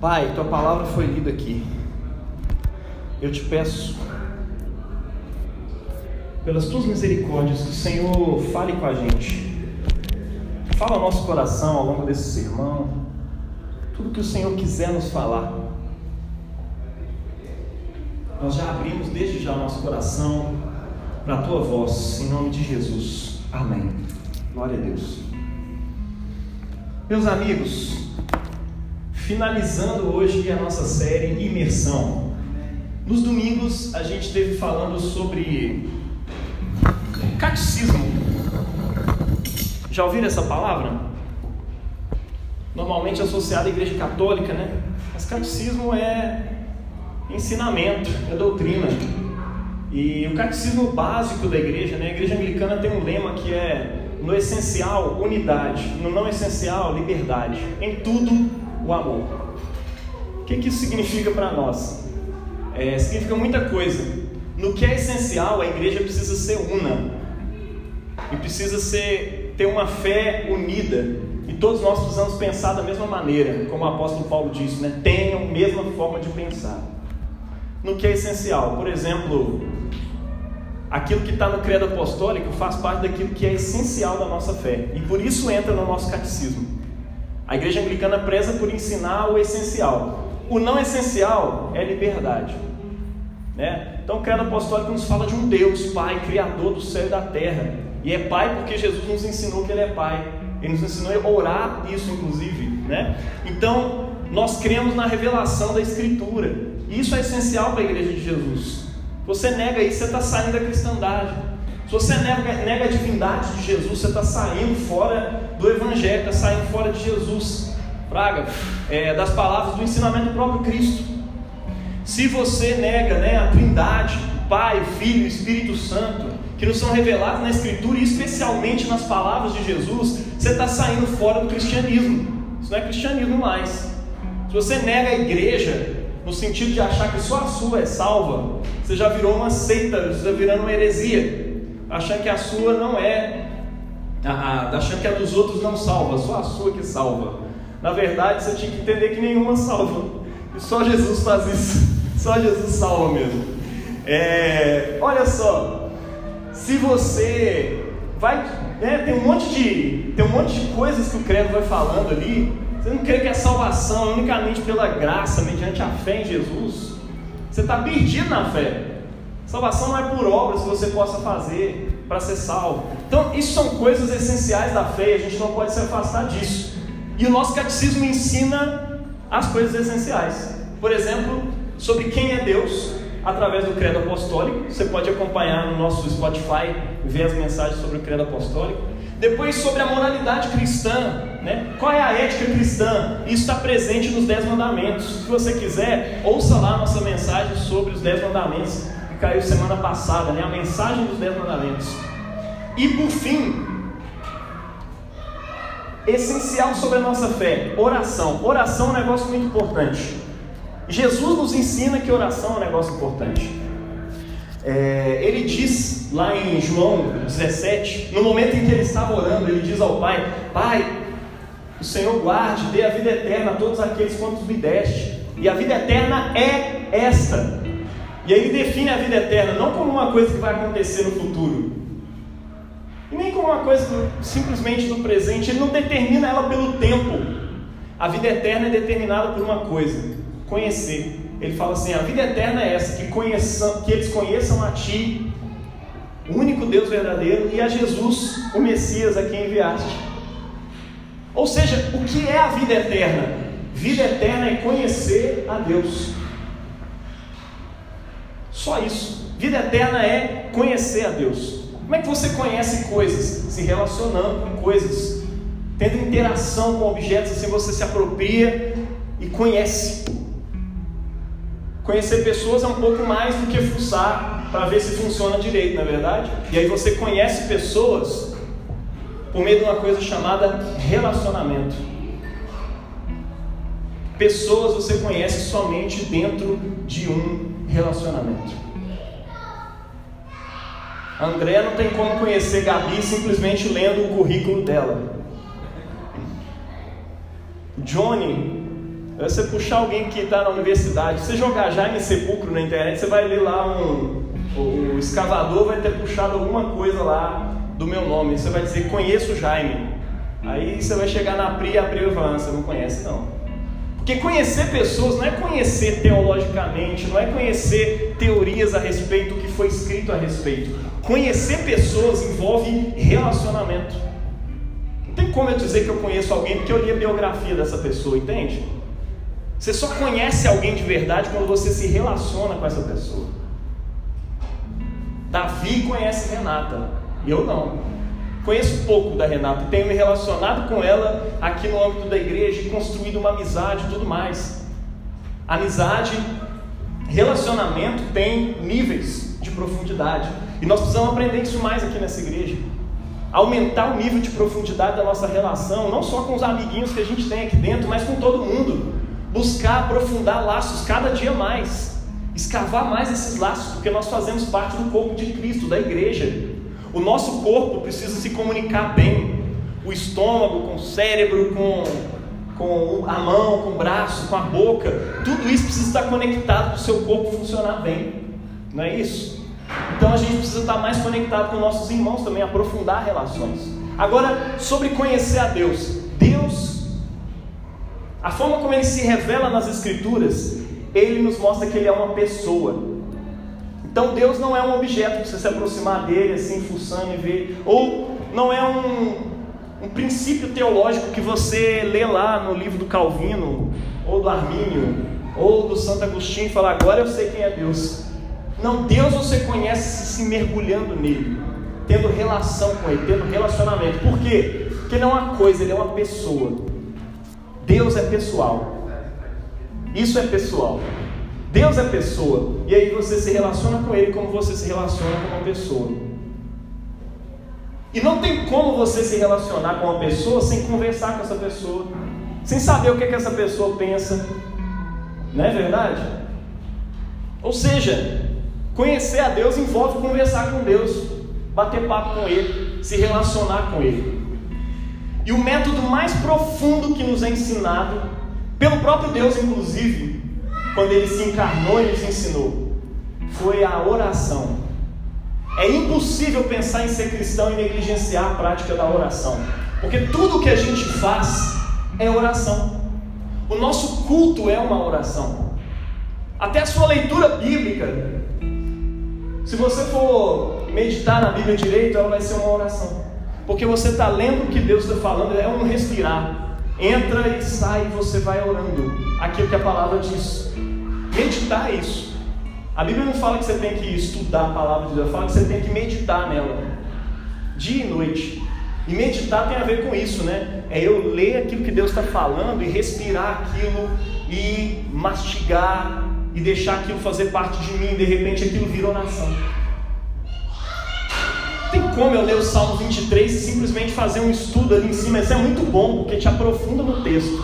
Pai, tua palavra foi lida aqui. Eu te peço, pelas tuas misericórdias, que o Senhor fale com a gente. Fala ao nosso coração ao longo desse sermão. Tudo que o Senhor quiser nos falar. Nós já abrimos desde já o nosso coração para a tua voz, em nome de Jesus. Amém. Glória a Deus. Meus amigos, finalizando hoje a nossa série Imersão. Nos domingos a gente esteve falando sobre catecismo. Já ouviram essa palavra? Normalmente associada à Igreja Católica, né? Mas catecismo é ensinamento, é doutrina. E o catecismo básico da igreja, né? A igreja anglicana tem um lema que é no essencial, unidade, no não essencial, liberdade. Em tudo, o amor. O que, que isso significa para nós? É, significa muita coisa. No que é essencial, a igreja precisa ser una e precisa ser, ter uma fé unida. E todos nós precisamos pensar da mesma maneira, como o apóstolo Paulo disse, né? tenham a mesma forma de pensar. No que é essencial, por exemplo, aquilo que está no credo apostólico faz parte daquilo que é essencial da nossa fé, e por isso entra no nosso catecismo. A igreja anglicana preza por ensinar o essencial. O não essencial é liberdade. Né? Então o credo apostólico nos fala de um Deus, Pai, Criador do céu e da terra. E é Pai porque Jesus nos ensinou que Ele é Pai. Ele nos ensinou a orar isso, inclusive. Né? Então, nós cremos na revelação da Escritura. Isso é essencial para a igreja de Jesus. Você nega isso, você está saindo da cristandade. Se você nega, nega a divindade de Jesus, você está saindo fora do Evangelho, está saindo fora de Jesus. Praga, é, das palavras do ensinamento do próprio Cristo. Se você nega né, a trindade, Pai, Filho Espírito Santo, que nos são revelados na Escritura e especialmente nas palavras de Jesus, você está saindo fora do cristianismo. Isso não é cristianismo mais. Se você nega a igreja, no sentido de achar que só a sua é salva, você já virou uma seita, você está virando uma heresia achando que a sua não é, achando que a dos outros não salva, só a sua que salva. Na verdade, você tinha que entender que nenhuma salva, e só Jesus faz isso, só Jesus salva mesmo. É, olha só, se você vai, né, tem um monte de, tem um monte de coisas que o credo vai falando ali. Você não crê que a salvação é unicamente pela graça, mediante a fé em Jesus? Você está perdido na fé. Salvação não é por obras que você possa fazer para ser salvo. Então, isso são coisas essenciais da fé, a gente não pode se afastar disso. E o nosso catecismo ensina as coisas essenciais. Por exemplo, sobre quem é Deus, através do credo apostólico. Você pode acompanhar no nosso Spotify, ver as mensagens sobre o credo apostólico. Depois, sobre a moralidade cristã, né? qual é a ética cristã? Isso está presente nos Dez Mandamentos. Se você quiser, ouça lá a nossa mensagem sobre os Dez Mandamentos caiu semana passada, né? a mensagem dos Dez Mandamentos. E por fim, essencial sobre a nossa fé, oração. Oração é um negócio muito importante. Jesus nos ensina que oração é um negócio importante. É, ele diz lá em João 17, no momento em que ele estava orando, ele diz ao Pai: Pai, o Senhor guarde, dê a vida eterna a todos aqueles quantos me deste. E a vida eterna é esta, e aí ele define a vida eterna não como uma coisa que vai acontecer no futuro, e nem como uma coisa simplesmente no presente, ele não determina ela pelo tempo. A vida eterna é determinada por uma coisa: conhecer. Ele fala assim: a vida eterna é essa, que, conheçam, que eles conheçam a Ti, o único Deus verdadeiro, e a Jesus, o Messias, a quem enviaste. Ou seja, o que é a vida eterna? Vida eterna é conhecer a Deus. Só isso. Vida eterna é conhecer a Deus. Como é que você conhece coisas? Se relacionando com coisas, tendo interação com objetos, assim você se apropria e conhece. Conhecer pessoas é um pouco mais do que fuçar para ver se funciona direito, na é verdade? E aí você conhece pessoas por meio de uma coisa chamada relacionamento. Pessoas você conhece somente dentro de um relacionamento. André não tem como conhecer Gabi simplesmente lendo o currículo dela. Johnny você puxar alguém que está na universidade, você jogar Jaime Sepulcro na internet, você vai ler lá um. O escavador vai ter puxado alguma coisa lá do meu nome. Você vai dizer, conheço Jaime. Aí você vai chegar na Pri e a Pri vai falar, você não conhece não. Porque conhecer pessoas não é conhecer teologicamente, não é conhecer teorias a respeito do que foi escrito a respeito. Conhecer pessoas envolve relacionamento. Não tem como eu dizer que eu conheço alguém porque eu li a biografia dessa pessoa, entende? Você só conhece alguém de verdade quando você se relaciona com essa pessoa. Davi conhece Renata, eu não. Conheço pouco da Renata, tenho me relacionado com ela aqui no âmbito da igreja e construído uma amizade e tudo mais. Amizade, relacionamento tem níveis de profundidade. E nós precisamos aprender isso mais aqui nessa igreja. Aumentar o nível de profundidade da nossa relação, não só com os amiguinhos que a gente tem aqui dentro, mas com todo mundo. Buscar aprofundar laços cada dia mais. Escavar mais esses laços, porque nós fazemos parte do corpo de Cristo, da igreja. O nosso corpo precisa se comunicar bem. O estômago com o cérebro, com, com a mão, com o braço, com a boca. Tudo isso precisa estar conectado para o seu corpo funcionar bem. Não é isso? Então a gente precisa estar mais conectado com nossos irmãos também, aprofundar relações. Agora, sobre conhecer a Deus. Deus, a forma como ele se revela nas Escrituras, ele nos mostra que ele é uma pessoa. Então Deus não é um objeto para você se aproximar dele assim, fuçando e ver, ou não é um, um princípio teológico que você lê lá no livro do Calvino, ou do Armínio, ou do Santo Agostinho e fala, agora eu sei quem é Deus. Não, Deus você conhece se mergulhando nele, tendo relação com ele, tendo relacionamento. Por quê? Porque não é uma coisa, ele é uma pessoa. Deus é pessoal. Isso é pessoal. Deus é pessoa. E aí você se relaciona com Ele como você se relaciona com uma pessoa. E não tem como você se relacionar com uma pessoa sem conversar com essa pessoa, sem saber o que, é que essa pessoa pensa. Não é verdade? Ou seja, conhecer a Deus envolve conversar com Deus, bater papo com Ele, se relacionar com Ele. E o método mais profundo que nos é ensinado, pelo próprio Deus, inclusive, quando ele se encarnou e nos ensinou, foi a oração. É impossível pensar em ser cristão e negligenciar a prática da oração, porque tudo que a gente faz é oração. O nosso culto é uma oração. Até a sua leitura bíblica, se você for meditar na Bíblia direito, ela vai ser uma oração. Porque você está lendo o que Deus está falando, é um respirar. Entra e sai, você vai orando aquilo que a palavra diz. Meditar é isso. A Bíblia não fala que você tem que estudar a palavra de Deus, fala que você tem que meditar nela, dia e noite. E meditar tem a ver com isso, né? É eu ler aquilo que Deus está falando e respirar aquilo e mastigar e deixar aquilo fazer parte de mim. De repente aquilo vira oração. Como eu ler o Salmo 23 e simplesmente fazer um estudo ali em cima? Isso é muito bom, porque te aprofunda no texto.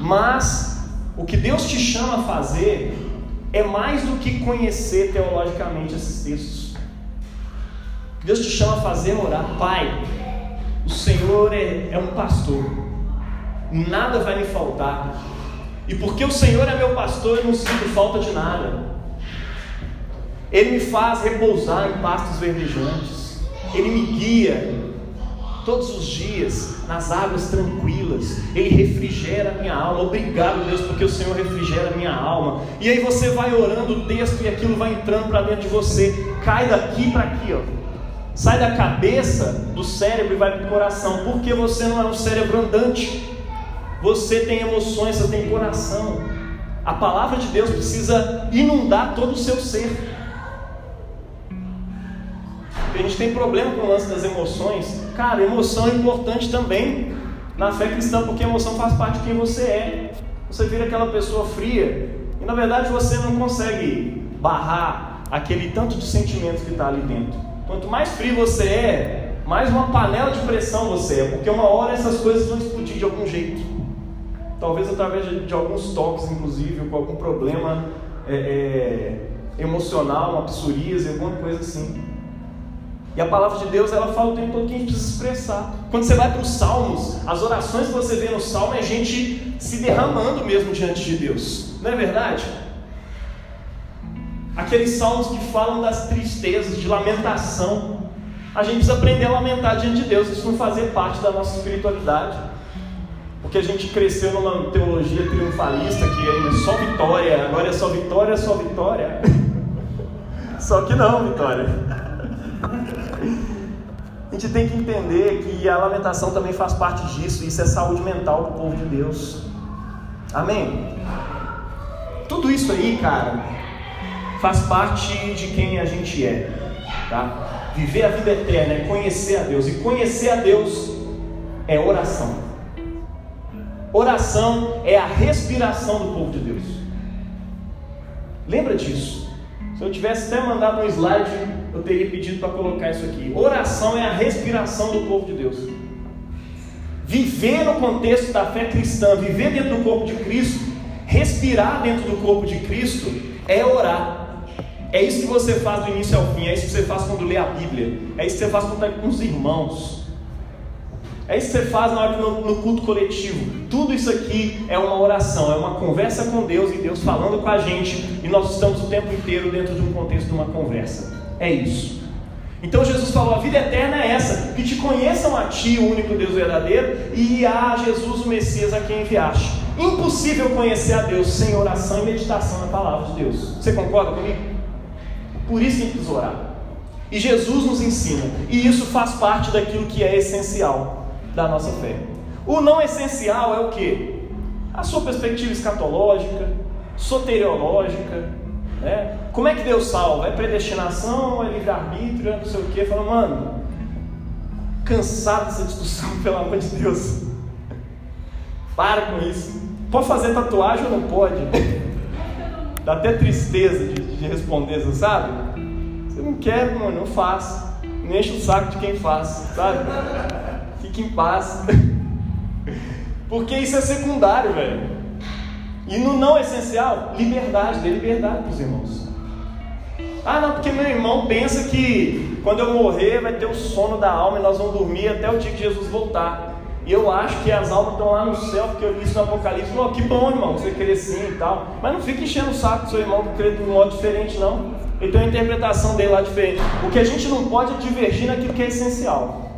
Mas o que Deus te chama a fazer é mais do que conhecer teologicamente esses textos. Deus te chama a fazer orar, Pai. O Senhor é, é um pastor, nada vai me faltar. E porque o Senhor é meu pastor, eu não sinto falta de nada. Ele me faz repousar em pastos verdejantes. Ele me guia todos os dias nas águas tranquilas. Ele refrigera a minha alma. Obrigado, Deus, porque o Senhor refrigera a minha alma. E aí você vai orando o texto e aquilo vai entrando para dentro de você. Cai daqui para aqui, ó. Sai da cabeça, do cérebro e vai para o coração. Porque você não é um cérebro andante. Você tem emoções, você tem coração. A palavra de Deus precisa inundar todo o seu ser. A gente tem problema com o lance das emoções. Cara, emoção é importante também na fé cristã, porque emoção faz parte de quem você é. Você vira aquela pessoa fria e na verdade você não consegue barrar aquele tanto de sentimentos que está ali dentro. Quanto mais frio você é, mais uma panela de pressão você é, porque uma hora essas coisas vão explodir de algum jeito. Talvez através de, de alguns toques, inclusive, ou com algum problema é, é, emocional, uma psoríase, alguma coisa assim. E a palavra de Deus, ela fala o tempo todo que a gente precisa expressar. Quando você vai para os salmos, as orações que você vê no salmo é a gente se derramando mesmo diante de Deus. Não é verdade? Aqueles salmos que falam das tristezas, de lamentação. A gente precisa aprender a lamentar diante de Deus, isso não fazer parte da nossa espiritualidade. Porque a gente cresceu numa teologia triunfalista que é só vitória, agora é só vitória, só vitória. Só que não, Vitória. A gente tem que entender que a lamentação também faz parte disso, isso é saúde mental para o povo de Deus. Amém? Tudo isso aí, cara, faz parte de quem a gente é, tá? Viver a vida eterna é conhecer a Deus, e conhecer a Deus é oração. Oração é a respiração do povo de Deus. Lembra disso? Se eu tivesse até mandado um slide, eu teria pedido para colocar isso aqui. Oração é a respiração do povo de Deus. Viver no contexto da fé cristã, viver dentro do corpo de Cristo, respirar dentro do corpo de Cristo, é orar. É isso que você faz do início ao fim, é isso que você faz quando lê a Bíblia, é isso que você faz quando está com os irmãos, é isso que você faz na hora no, no culto coletivo. Tudo isso aqui é uma oração, é uma conversa com Deus e Deus falando com a gente, e nós estamos o tempo inteiro dentro de um contexto de uma conversa. É isso. Então Jesus falou: a vida eterna é essa, que te conheçam a ti, o único Deus verdadeiro, e a Jesus, o Messias, a quem enviaste. Impossível conhecer a Deus sem oração e meditação na palavra de Deus. Você concorda comigo? Por isso que precisa orar. E Jesus nos ensina, e isso faz parte daquilo que é essencial da nossa fé. O não essencial é o que? A sua perspectiva escatológica, soteriológica, né? Como é que Deus salva? É predestinação, é livre-arbítrio, é não sei o que. Fala, mano, cansado dessa discussão, pelo amor de Deus. Para com isso. Pode fazer tatuagem ou não pode? Dá até tristeza de, de responder, você sabe? Você não quer, mano, não faz. Não enche o saco de quem faz, sabe? Fique em paz. Porque isso é secundário, velho. E no não essencial, liberdade, dê liberdade para os irmãos. Ah, não, porque meu irmão pensa que quando eu morrer vai ter o sono da alma e nós vamos dormir até o dia que Jesus voltar. E eu acho que as almas estão lá no céu, porque eu li isso no Apocalipse. Não, que bom, irmão, você crê assim e tal. Mas não fique enchendo o saco do seu irmão que crê de um modo diferente, não. Ele tem uma interpretação dele lá diferente. O que a gente não pode é divergir naquilo que é essencial.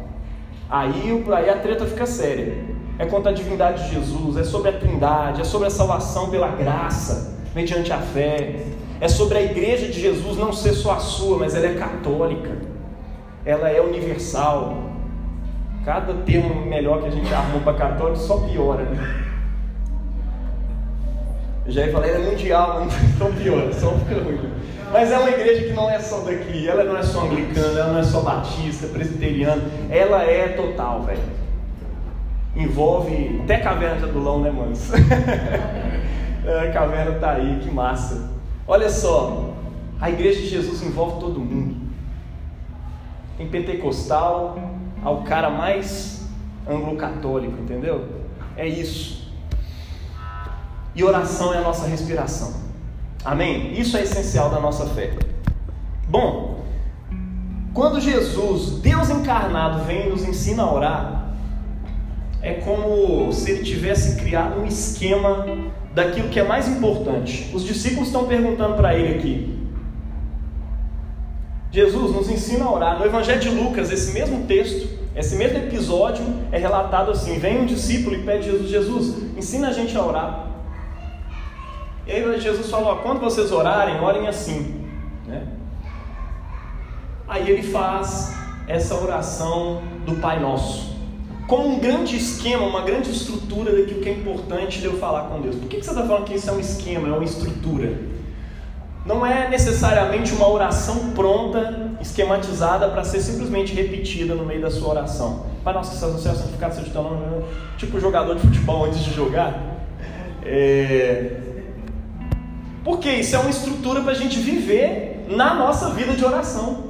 Aí, aí a treta fica séria. É contra a divindade de Jesus, é sobre a trindade, é sobre a salvação pela graça, mediante a fé. É sobre a igreja de Jesus não ser só a sua, mas ela é católica. Ela é universal. Cada termo melhor que a gente arrumou para católico só piora, né? Eu já ia falar, ela é mundial, não piora, só fica ruim. Mas é uma igreja que não é só daqui, ela não é só anglicana, ela não é só batista, presbiteriana, ela é total, velho. Envolve até caverna de Adulão, né, manos? a caverna tá aí, que massa. Olha só, a igreja de Jesus envolve todo mundo. Tem pentecostal, ao cara mais anglo-católico, entendeu? É isso. E oração é a nossa respiração. Amém? Isso é essencial da nossa fé. Bom, quando Jesus, Deus encarnado, vem e nos ensina a orar, é como se ele tivesse criado um esquema daquilo que é mais importante. Os discípulos estão perguntando para ele aqui. Jesus nos ensina a orar. No Evangelho de Lucas, esse mesmo texto, esse mesmo episódio é relatado assim: vem um discípulo e pede a Jesus, Jesus, ensina a gente a orar. E aí Jesus falou: quando vocês orarem, orem assim. Né? Aí ele faz essa oração do Pai Nosso. Como um grande esquema, uma grande estrutura daquilo que é importante de eu falar com Deus. Por que você está falando que isso é um esquema, é uma estrutura? Não é necessariamente uma oração pronta, esquematizada, para ser simplesmente repetida no meio da sua oração. Pai nosso que estás no céu, santificado seja teu nome. Tipo jogador de futebol antes de jogar. É, porque isso é uma estrutura para a gente viver na nossa vida de oração.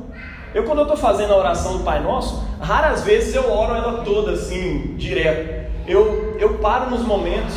Eu, quando eu estou fazendo a oração do Pai Nosso, raras vezes eu oro ela toda assim, direto. Eu, eu paro nos momentos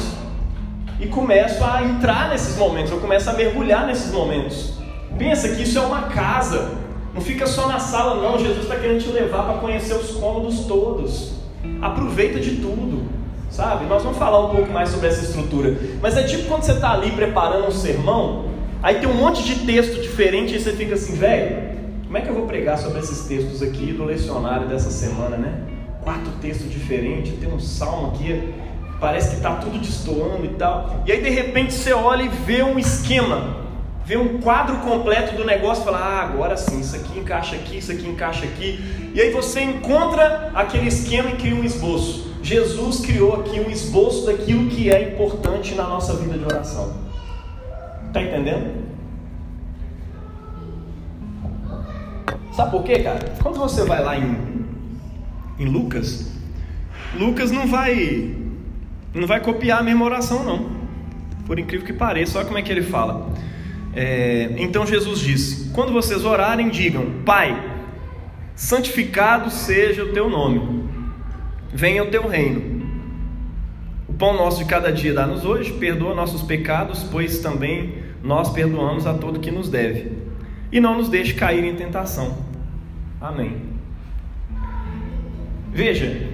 e começo a entrar nesses momentos, eu começo a mergulhar nesses momentos. Pensa que isso é uma casa, Não fica só na sala, não. Jesus está querendo te levar para conhecer os cômodos todos. Aproveita de tudo, sabe? Nós vamos falar um pouco mais sobre essa estrutura. Mas é tipo quando você está ali preparando um sermão, aí tem um monte de texto diferente e você fica assim, velho, como é que eu vou pregar sobre esses textos aqui do lecionário dessa semana, né? Quatro textos diferentes, tem um salmo aqui, parece que está tudo destoando e tal. E aí de repente você olha e vê um esquema vê um quadro completo do negócio e fala: ah, agora sim, isso aqui encaixa aqui, isso aqui encaixa aqui. E aí você encontra aquele esquema e cria um esboço. Jesus criou aqui um esboço daquilo que é importante na nossa vida de oração. Está entendendo? Sabe por quê, cara? Quando você vai lá em, em Lucas, Lucas não vai não vai copiar a mesma oração, não. Por incrível que pareça, olha como é que ele fala. É, então Jesus disse: Quando vocês orarem, digam: Pai, santificado seja o teu nome, venha o teu reino. O pão nosso de cada dia dá-nos hoje, perdoa nossos pecados, pois também nós perdoamos a todo que nos deve. E não nos deixe cair em tentação. Amém. Veja,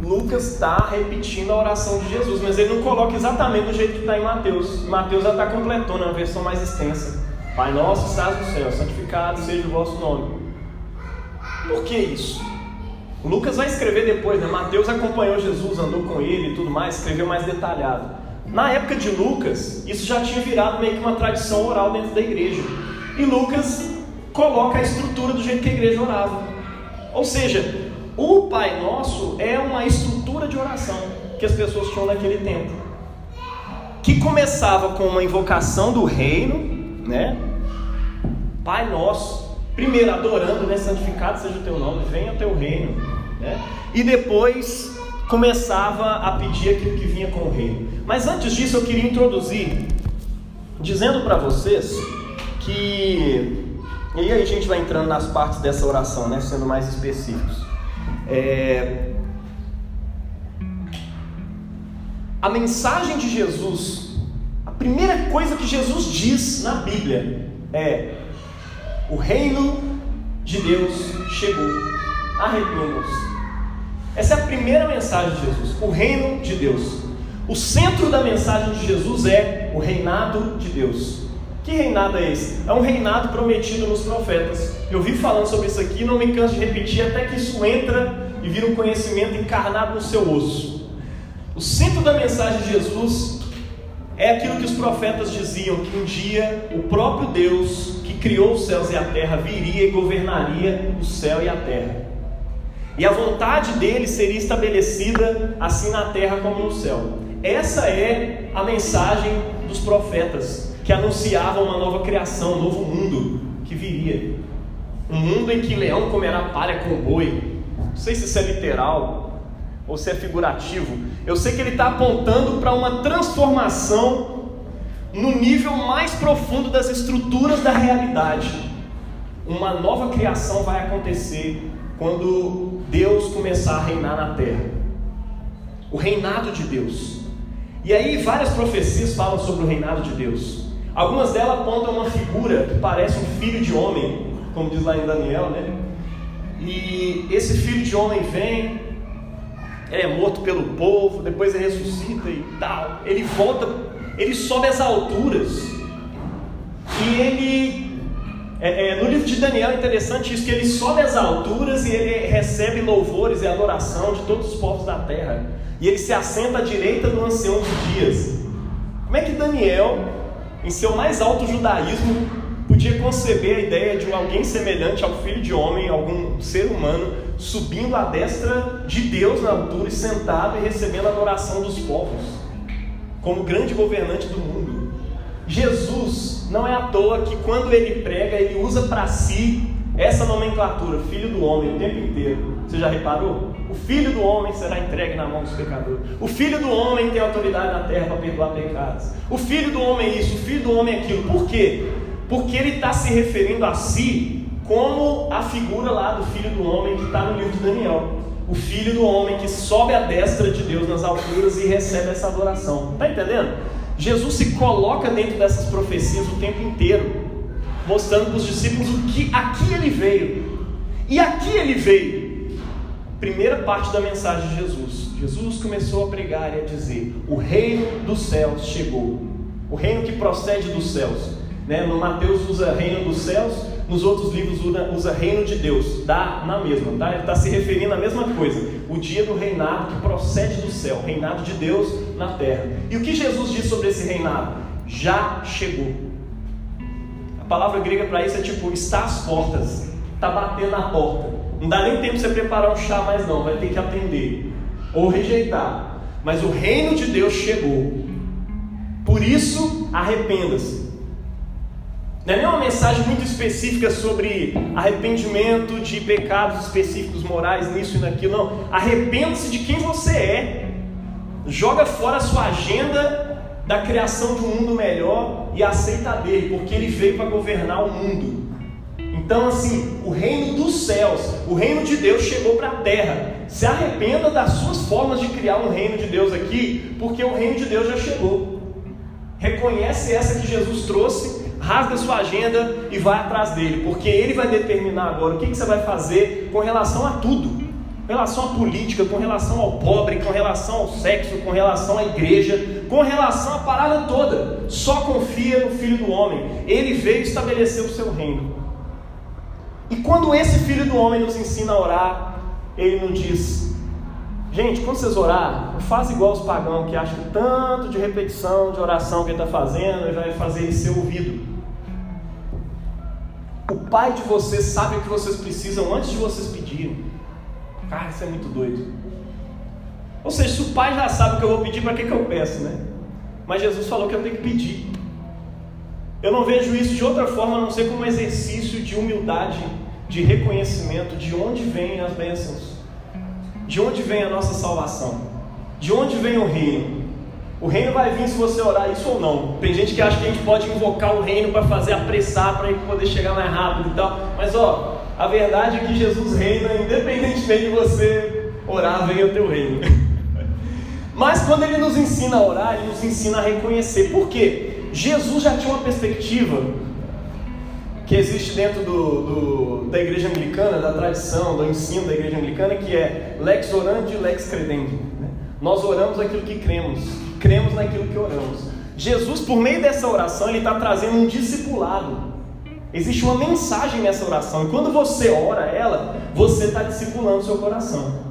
Lucas está repetindo a oração de Jesus, mas ele não coloca exatamente do jeito que está em Mateus. Mateus já está completando, é uma versão mais extensa. Pai nosso, estás no céu, santificado seja o vosso nome. Por que isso? Lucas vai escrever depois, né? Mateus acompanhou Jesus, andou com ele e tudo mais, escreveu mais detalhado. Na época de Lucas, isso já tinha virado meio que uma tradição oral dentro da igreja. E Lucas coloca a estrutura do jeito que a igreja orava. Ou seja, o Pai Nosso é uma estrutura de oração que as pessoas tinham naquele tempo, que começava com uma invocação do reino, né? Pai Nosso, primeiro adorando, né? Santificado seja o teu nome, venha o teu reino, né? E depois começava a pedir aquilo que vinha com o reino. Mas antes disso, eu queria introduzir, dizendo para vocês que. E aí a gente vai entrando nas partes dessa oração, né? Sendo mais específicos. É... A mensagem de Jesus, a primeira coisa que Jesus diz na Bíblia é: o reino de Deus chegou. Arrependam-se. Essa é a primeira mensagem de Jesus, o reino de Deus. O centro da mensagem de Jesus é o reinado de Deus. Que reinado é esse? É um reinado prometido nos profetas. Eu vi falando sobre isso aqui, não me canso de repetir até que isso entra e vira um conhecimento encarnado no seu osso. O centro da mensagem de Jesus é aquilo que os profetas diziam: que um dia o próprio Deus que criou os céus e a terra viria e governaria o céu e a terra. E a vontade dele seria estabelecida assim na terra como no céu. Essa é a mensagem dos profetas que anunciavam uma nova criação, um novo mundo que viria. Um mundo em que leão comerá palha com boi. Não sei se isso é literal ou se é figurativo. Eu sei que ele está apontando para uma transformação no nível mais profundo das estruturas da realidade. Uma nova criação vai acontecer quando Deus começar a reinar na terra. O reinado de Deus. E aí várias profecias falam sobre o reinado de Deus. Algumas delas apontam uma figura que parece um filho de homem, como diz lá em Daniel, né? E esse filho de homem vem, é morto pelo povo, depois ele ressuscita e tal. Ele volta, ele sobe às alturas. E ele, é, é, no livro de Daniel é interessante isso, que ele sobe às alturas e ele recebe louvores e adoração de todos os povos da terra. E ele se assenta à direita do ancião de dias. Como é que Daniel em seu mais alto judaísmo, podia conceber a ideia de alguém semelhante ao filho de homem, algum ser humano, subindo à destra de Deus na altura e sentado e recebendo a adoração dos povos, como grande governante do mundo. Jesus não é à toa que quando ele prega, ele usa para si essa nomenclatura, filho do homem, o tempo inteiro. Você já reparou? O filho do homem será entregue na mão dos pecadores. O filho do homem tem autoridade na terra para perdoar pecados. O filho do homem é isso, o filho do homem é aquilo. Por quê? Porque ele está se referindo a si como a figura lá do filho do homem que está no livro de Daniel. O filho do homem que sobe à destra de Deus nas alturas e recebe essa adoração. Está entendendo? Jesus se coloca dentro dessas profecias o tempo inteiro. Mostrando para os discípulos o que aqui ele veio. E aqui ele veio. Primeira parte da mensagem de Jesus. Jesus começou a pregar e a dizer: O reino dos céus chegou. O reino que procede dos céus. Né? No Mateus usa reino dos céus, nos outros livros usa, reino de Deus. Dá na mesma, tá? Ele está se referindo à mesma coisa. O dia do reinado que procede do céu, reinado de Deus na terra. E o que Jesus diz sobre esse reinado? Já chegou. A palavra grega para isso é tipo, está às portas, está batendo na porta. Não dá nem tempo de você preparar um chá mais não, vai ter que atender ou rejeitar. Mas o reino de Deus chegou. Por isso, arrependa-se. Não é nem uma mensagem muito específica sobre arrependimento de pecados específicos morais, nisso e naquilo, não. Arrependa-se de quem você é. Joga fora a sua agenda da criação de um mundo melhor e aceita dele, porque ele veio para governar o mundo. Então, assim, o reino dos céus, o reino de Deus chegou para a terra. Se arrependa das suas formas de criar um reino de Deus aqui, porque o reino de Deus já chegou. Reconhece essa que Jesus trouxe, rasga sua agenda e vai atrás dele, porque ele vai determinar agora o que, que você vai fazer com relação a tudo. Com relação à política, com relação ao pobre, com relação ao sexo, com relação à igreja, com relação à parada toda. Só confia no Filho do Homem. Ele veio estabelecer o seu reino. E quando esse Filho do Homem nos ensina a orar, ele nos diz: Gente, quando vocês orar, não faz igual os pagãos que acham tanto de repetição de oração que ele está fazendo vai fazer ele ser ouvido. O Pai de vocês sabe o que vocês precisam antes de vocês pedirem. Cara, isso é muito doido. Ou seja, se o Pai já sabe o que eu vou pedir, para que, que eu peço, né? Mas Jesus falou que eu tenho que pedir. Eu não vejo isso de outra forma a não ser como um exercício de humildade, de reconhecimento de onde vêm as bênçãos, de onde vem a nossa salvação, de onde vem o reino. O reino vai vir se você orar isso ou não. Tem gente que acha que a gente pode invocar o reino para fazer apressar, para poder chegar mais rápido e tal. Mas ó, a verdade é que Jesus reina, independentemente de você orar, vem o teu reino. Mas quando ele nos ensina a orar, ele nos ensina a reconhecer. Por quê? Jesus já tinha uma perspectiva que existe dentro do, do, da igreja anglicana, da tradição, do ensino da igreja anglicana, que é lex orandi, lex credendi. Né? Nós oramos aquilo que cremos, cremos naquilo que oramos. Jesus, por meio dessa oração, ele está trazendo um discipulado. Existe uma mensagem nessa oração, e quando você ora ela, você está discipulando o seu coração.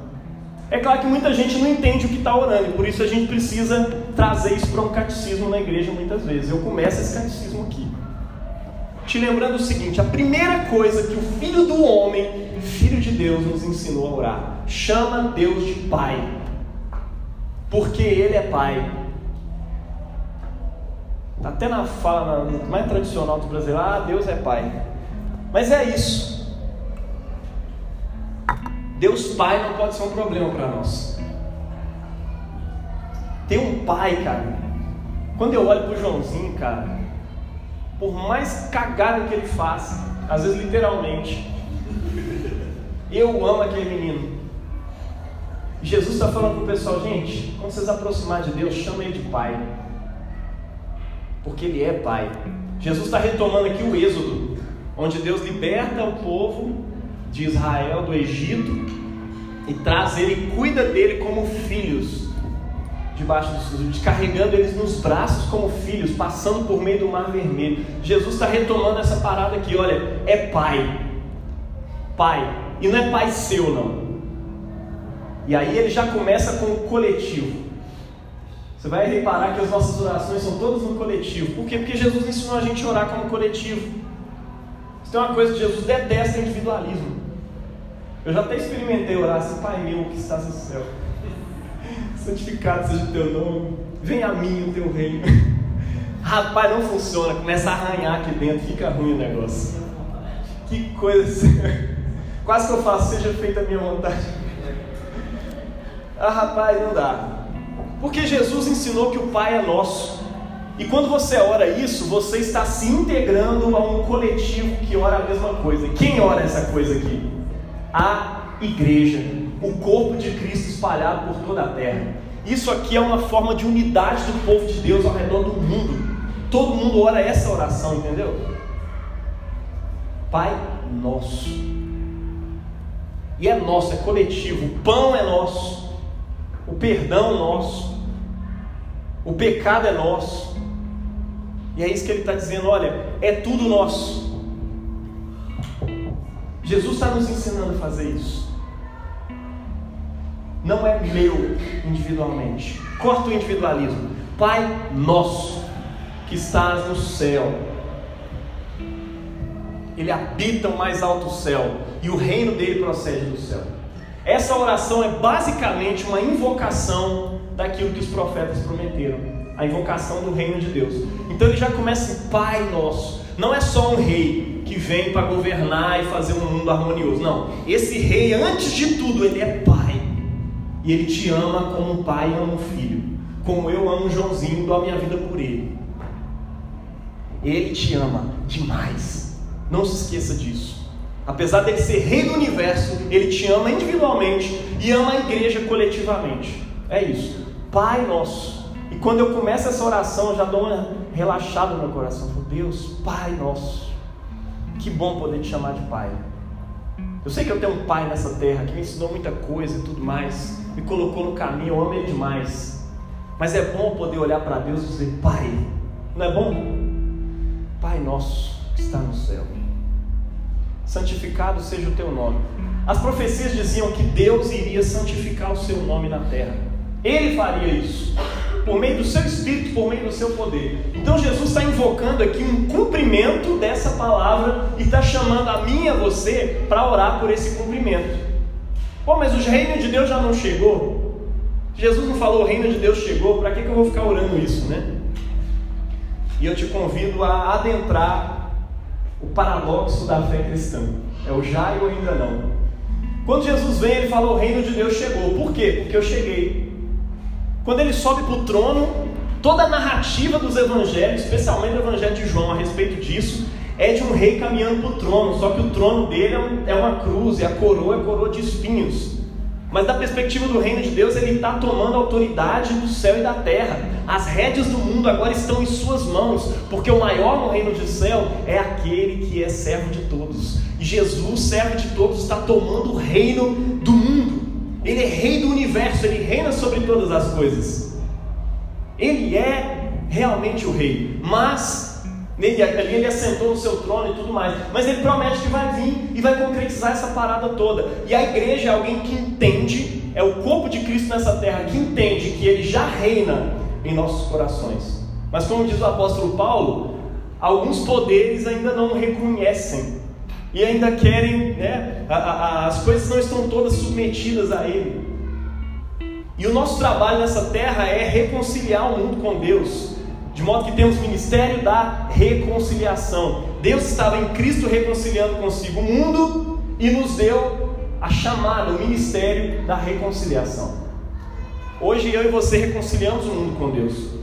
É claro que muita gente não entende o que está orando, e por isso a gente precisa trazer isso para um catecismo na igreja muitas vezes. Eu começo esse catecismo aqui. Te lembrando o seguinte: a primeira coisa que o Filho do Homem, Filho de Deus, nos ensinou a orar, chama Deus de Pai, porque Ele é Pai. Está até na fala mais tradicional do brasileiro: ah, Deus é Pai. Mas é isso. Deus Pai não pode ser um problema para nós. Ter um pai, cara. Quando eu olho pro Joãozinho, cara, por mais cagada que ele faça, às vezes literalmente, eu amo aquele menino. Jesus está falando pro pessoal, gente, quando vocês aproximar de Deus, chama ele de pai. Porque ele é pai. Jesus está retomando aqui o Êxodo, onde Deus liberta o povo de Israel do Egito e traz ele, cuida dele como filhos, debaixo dos carregando eles nos braços como filhos, passando por meio do mar vermelho. Jesus está retomando essa parada aqui, olha, é pai, pai, e não é pai seu não. E aí ele já começa com o coletivo. Você vai reparar que as nossas orações são todas no coletivo. Por quê? Porque Jesus ensinou a gente a orar como coletivo. Se tem uma coisa que Jesus detesta é individualismo. Eu já até experimentei orar assim, Pai meu que estás no céu. Santificado seja o teu nome. Venha a mim o teu reino. Rapaz, não funciona. Começa a arranhar aqui dentro, fica ruim o negócio. Que coisa. Quase que eu faço, seja feita a minha vontade. Ah, rapaz, não dá. Porque Jesus ensinou que o Pai é nosso. E quando você ora isso, você está se integrando a um coletivo que ora a mesma coisa. Quem ora essa coisa aqui? A igreja, o corpo de Cristo espalhado por toda a terra. Isso aqui é uma forma de unidade do povo de Deus ao redor do mundo. Todo mundo ora essa oração, entendeu? Pai nosso. E é nosso, é coletivo. O pão é nosso. O perdão é nosso. O pecado é nosso. E é isso que ele está dizendo: olha, é tudo nosso. Jesus está nos ensinando a fazer isso. Não é meu individualmente. Corta o individualismo. Pai nosso que estás no céu. Ele habita o mais alto céu e o reino dele procede do céu. Essa oração é basicamente uma invocação daquilo que os profetas prometeram, a invocação do reino de Deus. Então ele já começa em Pai nosso. Não é só um rei que vem para governar e fazer um mundo harmonioso. Não. Esse rei, antes de tudo, ele é pai. E ele te ama como um pai ama um filho. Como eu amo o Joãozinho, dou a minha vida por ele. Ele te ama demais. Não se esqueça disso. Apesar dele ser rei do universo, ele te ama individualmente e ama a igreja coletivamente. É isso. Pai nosso. E quando eu começo essa oração, eu já dou uma relaxada no meu coração. Deus, Pai nosso. Que bom poder te chamar de Pai. Eu sei que eu tenho um pai nessa terra que me ensinou muita coisa e tudo mais, me colocou no caminho, eu amo ele demais. Mas é bom poder olhar para Deus e dizer: Pai, não é bom? Pai nosso que está no céu, santificado seja o teu nome. As profecias diziam que Deus iria santificar o seu nome na terra. Ele faria isso por meio do seu espírito, por meio do seu poder. Então Jesus está invocando aqui um cumprimento dessa palavra e está chamando a mim e a você para orar por esse cumprimento. Pô, mas o reino de Deus já não chegou? Jesus não falou o reino de Deus chegou, para que, que eu vou ficar orando isso, né? E eu te convido a adentrar o paradoxo da fé cristã. É o já e o ainda não. Quando Jesus vem, ele fala: O reino de Deus chegou. Por quê? Porque eu cheguei. Quando ele sobe para o trono, toda a narrativa dos evangelhos, especialmente o evangelho de João a respeito disso, é de um rei caminhando para o trono, só que o trono dele é, é uma cruz, e a coroa é coroa de espinhos. Mas da perspectiva do reino de Deus, ele está tomando a autoridade do céu e da terra. As rédeas do mundo agora estão em suas mãos, porque o maior no reino do céu é aquele que é servo de todos. E Jesus, servo de todos, está tomando o reino do. Ele é rei do universo, ele reina sobre todas as coisas. Ele é realmente o rei, mas nele, ali ele assentou no seu trono e tudo mais. Mas ele promete que vai vir e vai concretizar essa parada toda. E a igreja é alguém que entende, é o corpo de Cristo nessa terra, que entende que ele já reina em nossos corações. Mas como diz o apóstolo Paulo, alguns poderes ainda não reconhecem e ainda querem, né, as coisas não estão todas submetidas a Ele. E o nosso trabalho nessa terra é reconciliar o mundo com Deus, de modo que temos o ministério da reconciliação. Deus estava em Cristo reconciliando consigo o mundo e nos deu a chamada, o ministério da reconciliação. Hoje eu e você reconciliamos o mundo com Deus.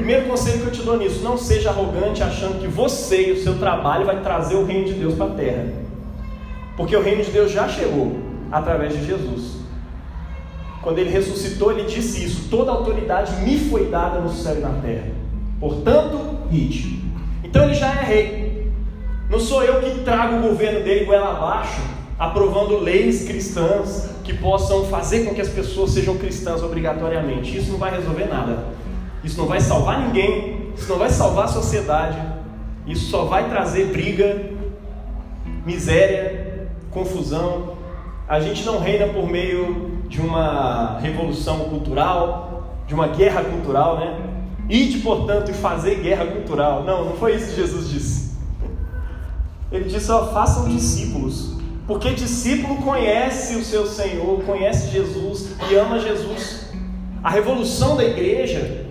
Primeiro conselho que eu te dou nisso: não seja arrogante achando que você e o seu trabalho vai trazer o reino de Deus para a terra. Porque o reino de Deus já chegou através de Jesus. Quando ele ressuscitou, ele disse isso: toda autoridade me foi dada no céu e na terra. Portanto, ide. Então ele já é rei. Não sou eu que trago o governo dele goela abaixo, aprovando leis cristãs que possam fazer com que as pessoas sejam cristãs obrigatoriamente. Isso não vai resolver nada. Isso não vai salvar ninguém, isso não vai salvar a sociedade, isso só vai trazer briga, miséria, confusão. A gente não reina por meio de uma revolução cultural, de uma guerra cultural, né? Ide, portanto, e fazer guerra cultural. Não, não foi isso que Jesus disse. Ele disse: ó, façam discípulos. Porque discípulo conhece o seu Senhor, conhece Jesus e ama Jesus. A revolução da igreja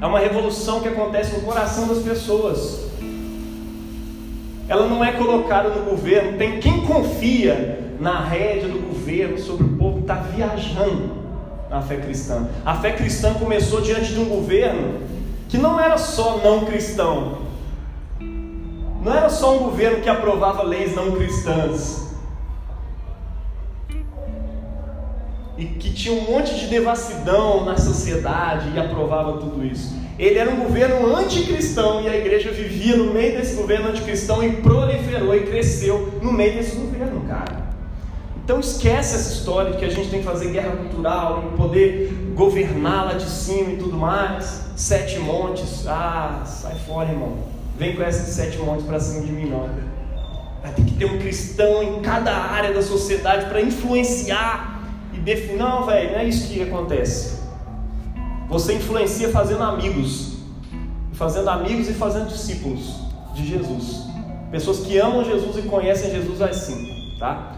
é uma revolução que acontece no coração das pessoas. Ela não é colocada no governo. Tem quem confia na rédea do governo sobre o povo está viajando na fé cristã. A fé cristã começou diante de um governo que não era só não cristão. Não era só um governo que aprovava leis não cristãs. E que tinha um monte de devassidão na sociedade e aprovava tudo isso. Ele era um governo anticristão e a igreja vivia no meio desse governo anticristão e proliferou e cresceu no meio desse governo, cara. Então esquece essa história de que a gente tem que fazer guerra cultural e poder governar lá de cima e tudo mais. Sete montes, ah, sai fora, irmão. Vem com esses sete montes para cima de mim, não. Vai ter que ter um cristão em cada área da sociedade para influenciar e. Não, velho, não é isso que acontece. Você influencia fazendo amigos, fazendo amigos e fazendo discípulos de Jesus. Pessoas que amam Jesus e conhecem Jesus assim, tá?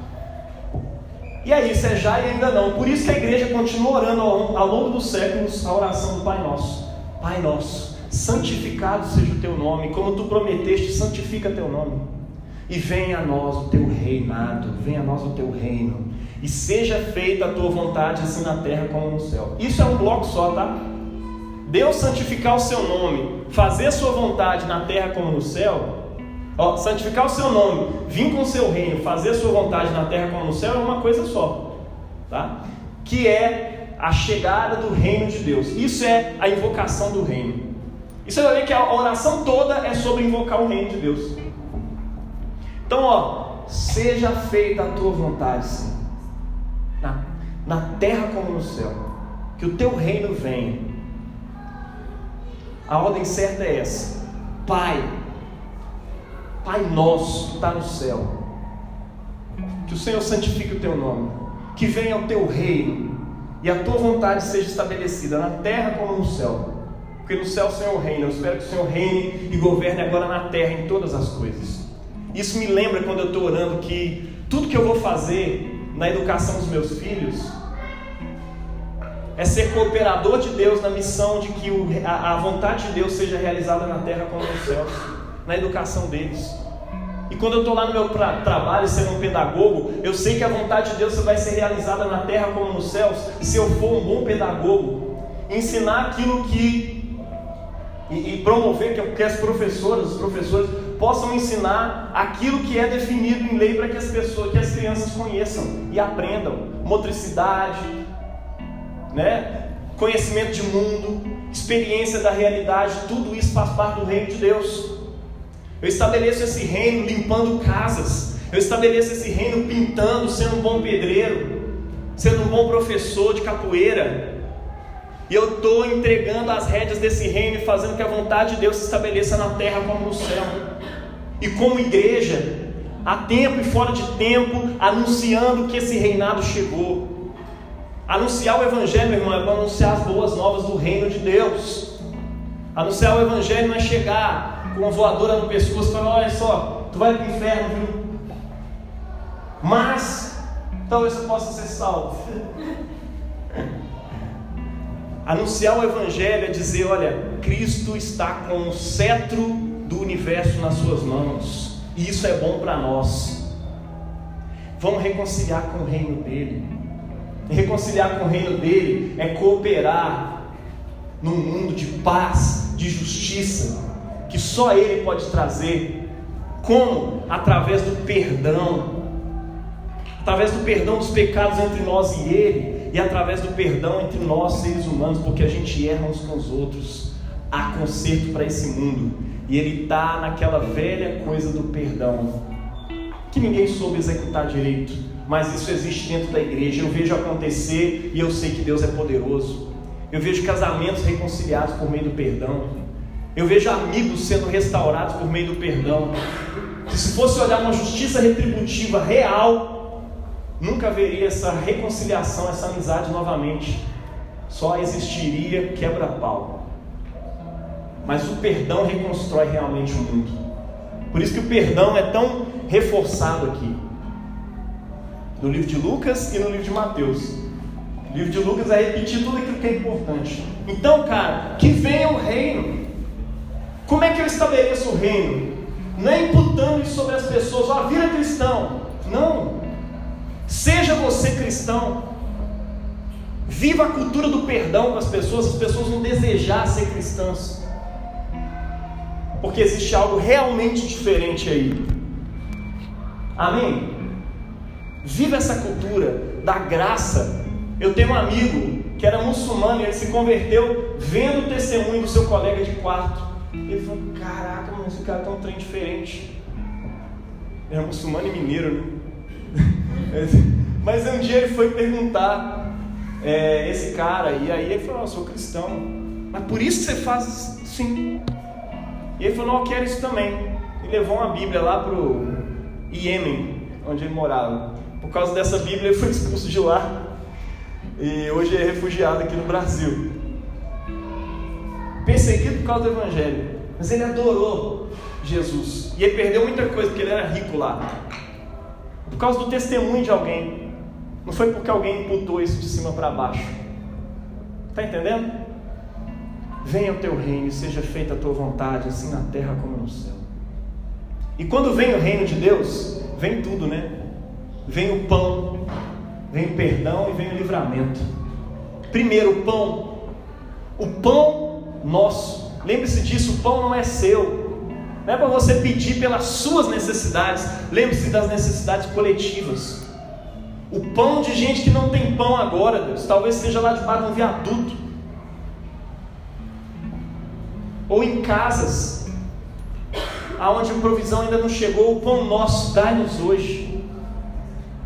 E aí, isso é já e ainda não. Por isso que a igreja continua orando ao, ao longo dos séculos a oração do Pai Nosso. Pai Nosso, santificado seja o teu nome, como tu prometeste, santifica teu nome. E venha a nós o teu reinado, venha a nós o teu reino, e seja feita a tua vontade, assim na terra como no céu. Isso é um bloco só, tá? Deus santificar o seu nome, fazer a sua vontade na terra como no céu, Ó, santificar o seu nome, vir com o seu reino, fazer a sua vontade na terra como no céu é uma coisa só, tá? Que é a chegada do reino de Deus. Isso é a invocação do reino. Isso você vai ver que a oração toda é sobre invocar o reino de Deus. Então, ó, seja feita a tua vontade, Senhor, na, na terra como no céu. Que o teu reino venha. A ordem certa é essa: Pai, Pai nosso que está no céu, que o Senhor santifique o teu nome, que venha o teu reino e a tua vontade seja estabelecida na terra como no céu. Porque no céu o Senhor reina. Eu espero que o Senhor reine e governe agora na terra em todas as coisas. Isso me lembra quando eu estou orando que tudo que eu vou fazer na educação dos meus filhos é ser cooperador de Deus na missão de que a vontade de Deus seja realizada na terra como nos céus na educação deles. E quando eu estou lá no meu tra trabalho sendo um pedagogo, eu sei que a vontade de Deus vai ser realizada na terra como nos céus, se eu for um bom pedagogo, ensinar aquilo que. e, e promover que, que as professoras, os professores possam ensinar aquilo que é definido em lei para que as pessoas, que as crianças conheçam e aprendam. Motricidade, né? conhecimento de mundo, experiência da realidade, tudo isso faz parte do reino de Deus. Eu estabeleço esse reino limpando casas. Eu estabeleço esse reino pintando, sendo um bom pedreiro, sendo um bom professor de capoeira. E eu estou entregando as rédeas desse reino e fazendo que a vontade de Deus se estabeleça na terra como no céu. E como igreja, a tempo e fora de tempo, anunciando que esse reinado chegou. Anunciar o Evangelho, irmão, é anunciar as boas novas do reino de Deus. Anunciar o Evangelho não é chegar com uma voadora no pescoço, falando: Olha só, tu vai para o inferno, viu? Mas talvez você possa ser salvo. Anunciar o Evangelho é dizer: Olha, Cristo está com o cetro do universo nas suas mãos, e isso é bom para nós. Vamos reconciliar com o reino dele. Reconciliar com o reino dele é cooperar num mundo de paz, de justiça, que só Ele pode trazer. Como? Através do perdão. Através do perdão dos pecados entre nós e Ele, e através do perdão entre nós, seres humanos, porque a gente erra uns com os outros. Há conserto para esse mundo, e Ele está naquela velha coisa do perdão, que ninguém soube executar direito, mas isso existe dentro da igreja. Eu vejo acontecer e eu sei que Deus é poderoso. Eu vejo casamentos reconciliados por meio do perdão. Eu vejo amigos sendo restaurados por meio do perdão. Se fosse olhar uma justiça retributiva real, nunca haveria essa reconciliação, essa amizade novamente. Só existiria quebra-pau. Mas o perdão reconstrói realmente o mundo. Por isso que o perdão é tão reforçado aqui. No livro de Lucas e no livro de Mateus. O livro de Lucas é repetir tudo aquilo que é importante. Então, cara, que venha o reino. Como é que eu estabeleço o reino? Não é imputando isso sobre as pessoas, ó, vira cristão. Não. Seja você cristão. Viva a cultura do perdão com as pessoas, as pessoas vão desejar ser cristãs. Porque existe algo realmente diferente aí. Amém? Viva essa cultura da graça Eu tenho um amigo que era muçulmano e ele se converteu vendo o testemunho do seu colega de quarto. Ele falou: Caraca, mano, esse cara tem um trem diferente. Ele é muçulmano e mineiro, né? Mas um dia ele foi perguntar é, esse cara, e aí ele falou: oh, Eu sou cristão. Mas por isso você faz sim. E ele falou: Não, eu quero isso também. E levou uma Bíblia lá para o Iêmen, onde ele morava. Por causa dessa Bíblia, ele foi expulso de lá. E hoje é refugiado aqui no Brasil. Perseguido por causa do Evangelho. Mas ele adorou Jesus. E ele perdeu muita coisa, porque ele era rico lá. Por causa do testemunho de alguém. Não foi porque alguém imputou isso de cima para baixo. Está entendendo? Venha o teu reino e seja feita a tua vontade, assim na terra como no céu. E quando vem o reino de Deus, vem tudo, né? Vem o pão, vem o perdão e vem o livramento. Primeiro, o pão. O pão nosso. Lembre-se disso: o pão não é seu. Não é para você pedir pelas suas necessidades. Lembre-se das necessidades coletivas. O pão de gente que não tem pão agora, Deus, talvez seja lá debaixo de um viaduto. Ou em casas, aonde a provisão ainda não chegou, o pão nosso, dá-nos hoje.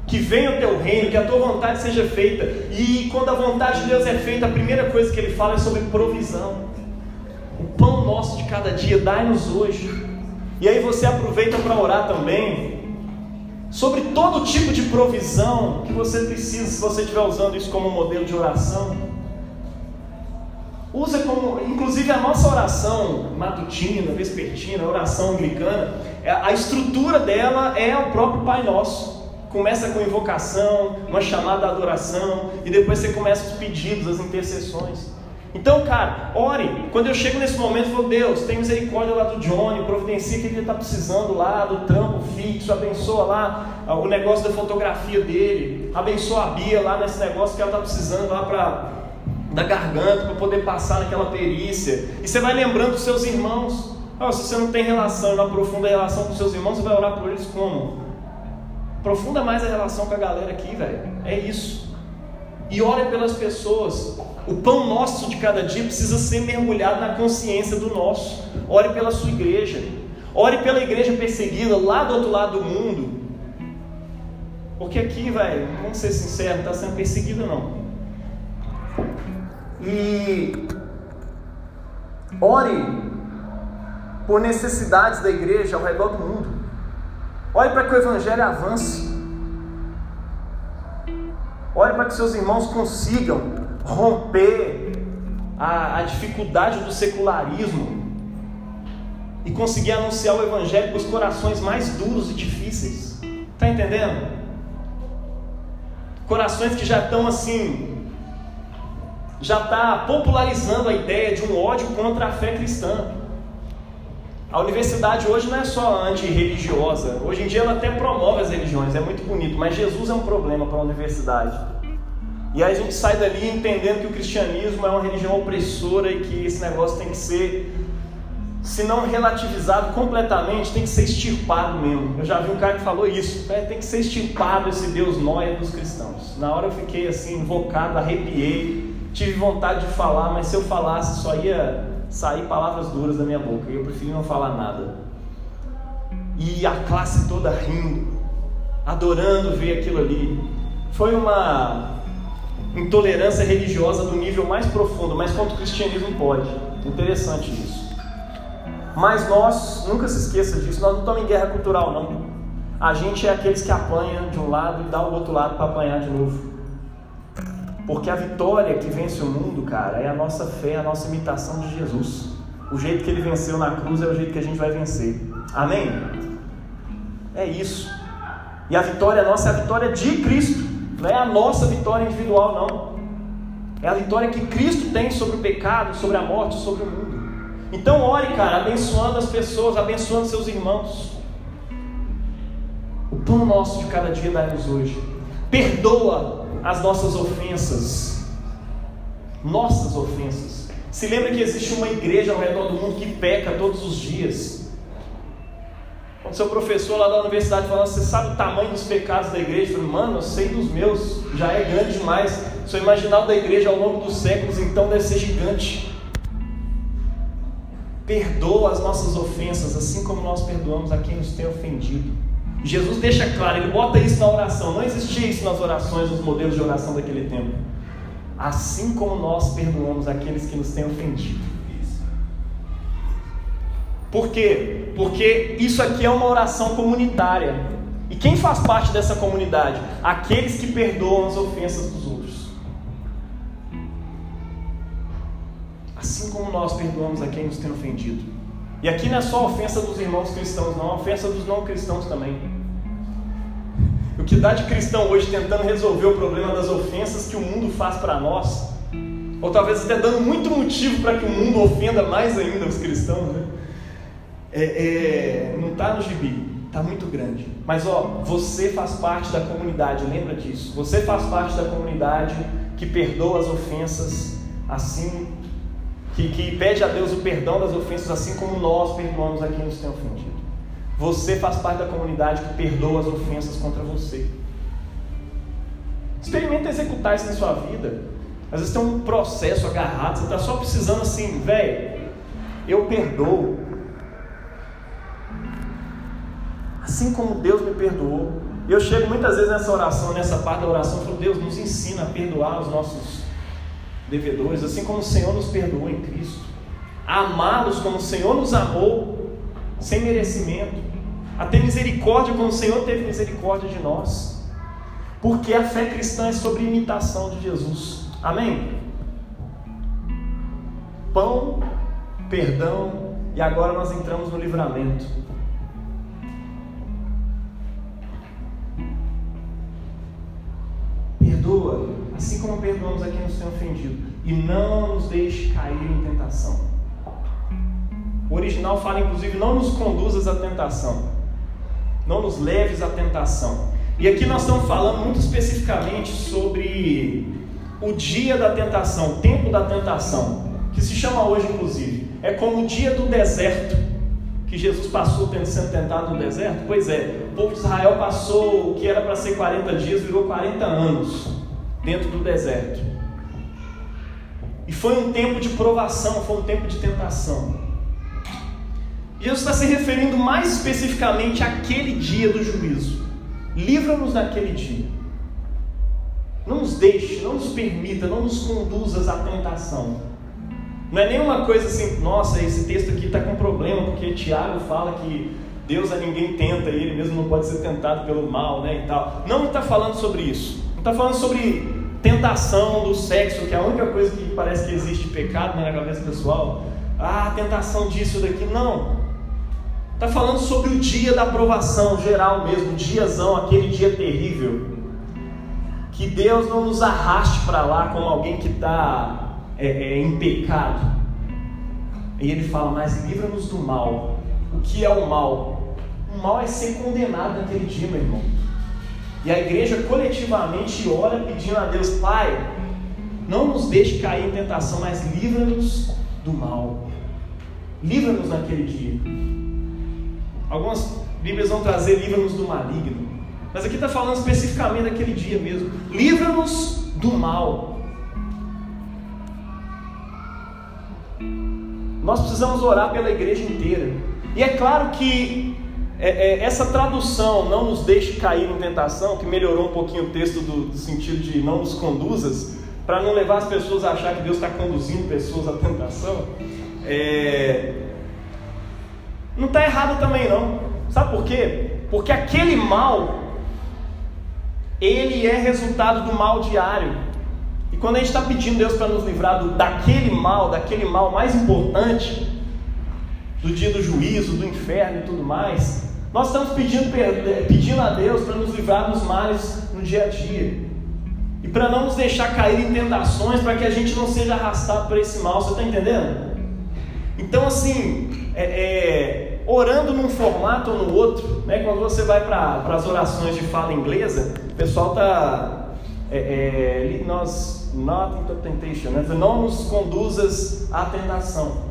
Que venha o teu reino, que a tua vontade seja feita. E quando a vontade de Deus é feita, a primeira coisa que ele fala é sobre provisão. O pão nosso de cada dia, dai-nos hoje. E aí você aproveita para orar também sobre todo tipo de provisão que você precisa, se você estiver usando isso como modelo de oração. Usa como, inclusive a nossa oração matutina, vespertina, oração anglicana, é, a estrutura dela é o próprio Pai Nosso. Começa com invocação, uma chamada à adoração, e depois você começa os pedidos, as intercessões. Então, cara, ore. Quando eu chego nesse momento, eu falo, Deus, tem misericórdia lá do Johnny, providencia que ele está precisando lá do trampo fixo, abençoa lá ah, o negócio da fotografia dele, abençoa a Bia lá nesse negócio que ela está precisando lá para da garganta para poder passar naquela perícia. E você vai lembrando dos seus irmãos. Oh, se você não tem relação, não aprofunda a relação com seus irmãos, você vai orar por eles como? Aprofunda mais a relação com a galera aqui, velho. É isso. E ore pelas pessoas. O pão nosso de cada dia precisa ser mergulhado na consciência do nosso. Ore pela sua igreja. Ore pela igreja perseguida lá do outro lado do mundo. Porque aqui, velho, vamos ser sinceros, não está sendo perseguida não. E ore por necessidades da igreja ao redor do mundo. Ore para que o evangelho avance. Ore para que seus irmãos consigam romper a, a dificuldade do secularismo e conseguir anunciar o Evangelho para os corações mais duros e difíceis. Está entendendo? Corações que já estão assim, já está popularizando a ideia de um ódio contra a fé cristã. A universidade hoje não é só antirreligiosa, hoje em dia ela até promove as religiões, é muito bonito, mas Jesus é um problema para a universidade. E aí a gente sai dali entendendo que o cristianismo é uma religião opressora e que esse negócio tem que ser, se não relativizado completamente, tem que ser extirpado mesmo. Eu já vi um cara que falou isso, é, tem que ser extirpado esse Deus nóia dos cristãos. Na hora eu fiquei assim, invocado, arrepiei, tive vontade de falar, mas se eu falasse só ia sair palavras duras da minha boca, e eu preferi não falar nada. E a classe toda rindo, adorando ver aquilo ali. Foi uma intolerância religiosa do nível mais profundo, mas quanto o cristianismo pode. Interessante isso. Mas nós, nunca se esqueça disso, nós não estamos em guerra cultural, não. A gente é aqueles que apanham de um lado e dá o outro lado para apanhar de novo. Porque a vitória que vence o mundo, cara, é a nossa fé, a nossa imitação de Jesus. O jeito que ele venceu na cruz é o jeito que a gente vai vencer. Amém? É isso. E a vitória nossa é a vitória de Cristo. Não é a nossa vitória individual, não. É a vitória que Cristo tem sobre o pecado, sobre a morte, sobre o mundo. Então ore, cara, abençoando as pessoas, abençoando seus irmãos. O pão nosso de cada dia dá-nos hoje. Perdoa as nossas ofensas. Nossas ofensas. Se lembra que existe uma igreja ao redor do mundo que peca todos os dias. Quando seu professor lá da universidade falando, você sabe o tamanho dos pecados da igreja? Eu falei, mano, eu sei dos meus, já é grande demais. Seu imaginal da igreja ao longo dos séculos então deve ser gigante. Perdoa as nossas ofensas, assim como nós perdoamos a quem nos tem ofendido. Jesus deixa claro, ele bota isso na oração. Não existia isso nas orações, nos modelos de oração daquele tempo. Assim como nós perdoamos aqueles que nos têm ofendido. Por quê? Porque isso aqui é uma oração comunitária. E quem faz parte dessa comunidade? Aqueles que perdoam as ofensas dos outros. Assim como nós perdoamos a quem nos tem ofendido. E aqui não é só ofensa dos irmãos cristãos, não, é ofensa dos não cristãos também. O que dá de cristão hoje tentando resolver o problema das ofensas que o mundo faz para nós, ou talvez até dando muito motivo para que o mundo ofenda mais ainda os cristãos, né? É, é, não está no gibi, está muito grande. Mas ó, você faz parte da comunidade, lembra disso. Você faz parte da comunidade que perdoa as ofensas assim que, que pede a Deus o perdão das ofensas, assim como nós perdoamos a quem nos tem ofendido. Você faz parte da comunidade que perdoa as ofensas contra você. Experimenta executar isso na sua vida. Às vezes tem um processo agarrado, você está só precisando assim, velho, eu perdoo. Assim como Deus me perdoou. Eu chego muitas vezes nessa oração, nessa parte da oração, e falo, Deus nos ensina a perdoar os nossos devedores, assim como o Senhor nos perdoou em Cristo. amá-los como o Senhor nos amou, sem merecimento. A ter misericórdia como o Senhor teve misericórdia de nós. Porque a fé cristã é sobre imitação de Jesus. Amém? Pão, perdão, e agora nós entramos no livramento. Perdoa assim como perdoamos a quem nos tem ofendido, e não nos deixe cair em tentação. O original fala, inclusive, não nos conduzas à tentação, não nos leves à tentação. E aqui nós estamos falando muito especificamente sobre o dia da tentação, o tempo da tentação, que se chama hoje, inclusive, é como o dia do deserto, que Jesus passou sendo tentado no deserto. Pois é, o povo de Israel passou o que era para ser 40 dias, virou 40 anos dentro do deserto. E foi um tempo de provação, foi um tempo de tentação. Jesus está se referindo mais especificamente àquele dia do juízo. Livra-nos naquele dia. Não nos deixe, não nos permita, não nos conduzas à tentação. Não é nenhuma coisa assim, nossa, esse texto aqui está com problema, porque Tiago fala que Deus a ninguém tenta e ele mesmo não pode ser tentado pelo mal, né? E tal. Não está falando sobre isso. Não está falando sobre tentação do sexo, que é a única coisa que parece que existe pecado né, na cabeça pessoal. Ah, tentação disso, daqui. Não. Está falando sobre o dia da aprovação geral mesmo, o diazão, aquele dia terrível. Que Deus não nos arraste para lá como alguém que está é, é, em pecado. E ele fala, mas livra-nos do mal. O que é o mal? O mal é ser condenado naquele dia, meu irmão. E a igreja coletivamente ora pedindo a Deus, Pai, não nos deixe cair em tentação, mas livra-nos do mal. Livra-nos naquele dia. Algumas Bíblias vão trazer livra-nos do maligno. Mas aqui está falando especificamente daquele dia mesmo. Livra-nos do mal. Nós precisamos orar pela igreja inteira. E é claro que é, é, essa tradução, não nos deixe cair em tentação, que melhorou um pouquinho o texto do, do sentido de não nos conduzas, para não levar as pessoas a achar que Deus está conduzindo pessoas à tentação, é... não está errado também não. Sabe por quê? Porque aquele mal, ele é resultado do mal diário. E quando a gente está pedindo Deus para nos livrar do, daquele mal, daquele mal mais importante, do dia do juízo, do inferno e tudo mais, nós estamos pedindo, pedindo a Deus para nos livrar dos males no dia a dia. E para não nos deixar cair em tentações, para que a gente não seja arrastado por esse mal, você está entendendo? Então, assim, é, é, orando num formato ou no outro, né, quando você vai para as orações de fala inglesa, o pessoal está. É, é, nós, not into temptation, né? não nos conduzas à tentação.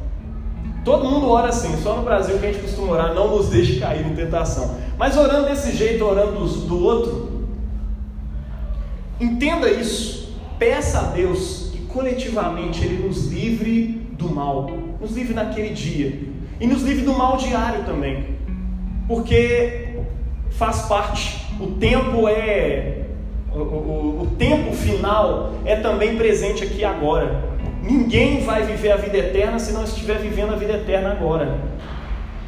Todo mundo ora assim, só no Brasil que a gente costuma orar, não nos deixe cair em tentação. Mas orando desse jeito, orando do, outro, entenda isso. peça a Deus que coletivamente Ele nos livre do mal, nos livre naquele dia e nos livre do mal diário também, porque faz parte. O tempo é o, o, o tempo final é também presente aqui agora. Ninguém vai viver a vida eterna se não estiver vivendo a vida eterna agora.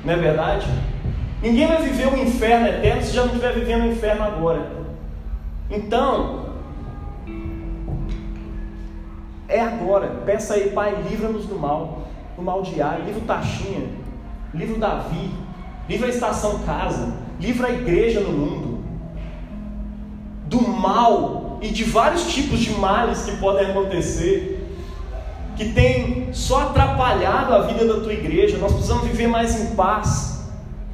Não é verdade? Ninguém vai viver o inferno eterno se já não estiver vivendo o inferno agora. Então, é agora. Peça aí, Pai, livra-nos do mal, do mal diário. Livra o Taxinha, livra o Davi, livra a estação casa, livra a igreja no mundo. Do mal e de vários tipos de males que podem acontecer que tem só atrapalhado a vida da tua igreja. Nós precisamos viver mais em paz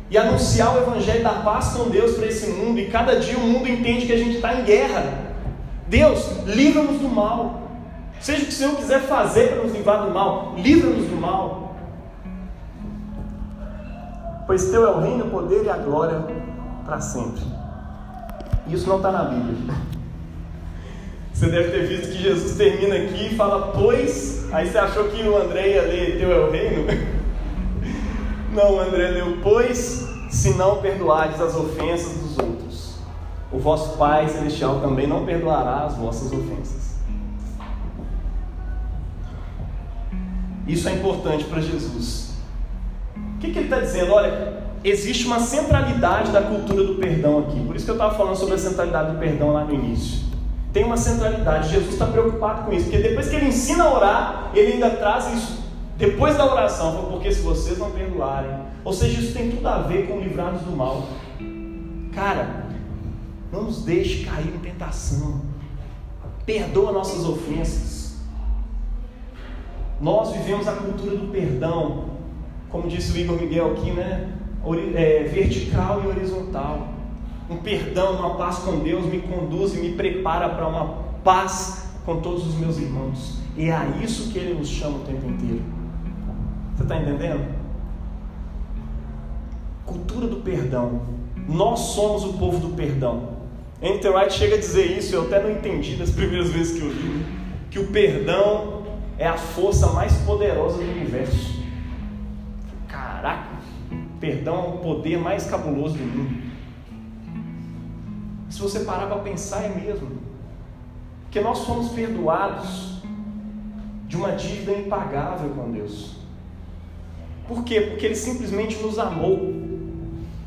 e anunciar o Evangelho da paz com Deus para esse mundo. E cada dia o mundo entende que a gente está em guerra. Deus, livra-nos do mal. Seja o que o Senhor quiser fazer para nos livrar do mal, livra-nos do mal. Pois teu é o reino, o poder e a glória para sempre. Isso não está na Bíblia. Você deve ter visto que Jesus termina aqui e fala, pois. Aí você achou que o André ia ler Teu é o reino? Não, o André leu, pois, se não perdoardes as ofensas dos outros, o vosso Pai Celestial também não perdoará as vossas ofensas. Isso é importante para Jesus. O que, que ele está dizendo? Olha, existe uma centralidade da cultura do perdão aqui. Por isso que eu estava falando sobre a centralidade do perdão lá no início tem uma centralidade. Jesus está preocupado com isso, porque depois que ele ensina a orar, ele ainda traz isso depois da oração, porque se vocês não perdoarem, ou seja, isso tem tudo a ver com livrar-nos do mal. Cara, não nos deixe cair em tentação. Perdoa nossas ofensas. Nós vivemos a cultura do perdão, como disse o Igor Miguel aqui, né? É, vertical e horizontal um perdão, uma paz com Deus me conduz e me prepara para uma paz com todos os meus irmãos. E é a isso que Ele nos chama o tempo inteiro. Você está entendendo? Cultura do perdão. Nós somos o povo do perdão. Enter White chega a dizer isso, eu até não entendi das primeiras vezes que eu li, que o perdão é a força mais poderosa do universo. Caraca, perdão é o poder mais cabuloso do mundo. Se você parar para pensar, é mesmo. Porque nós fomos perdoados de uma dívida impagável com Deus. Por quê? Porque Ele simplesmente nos amou.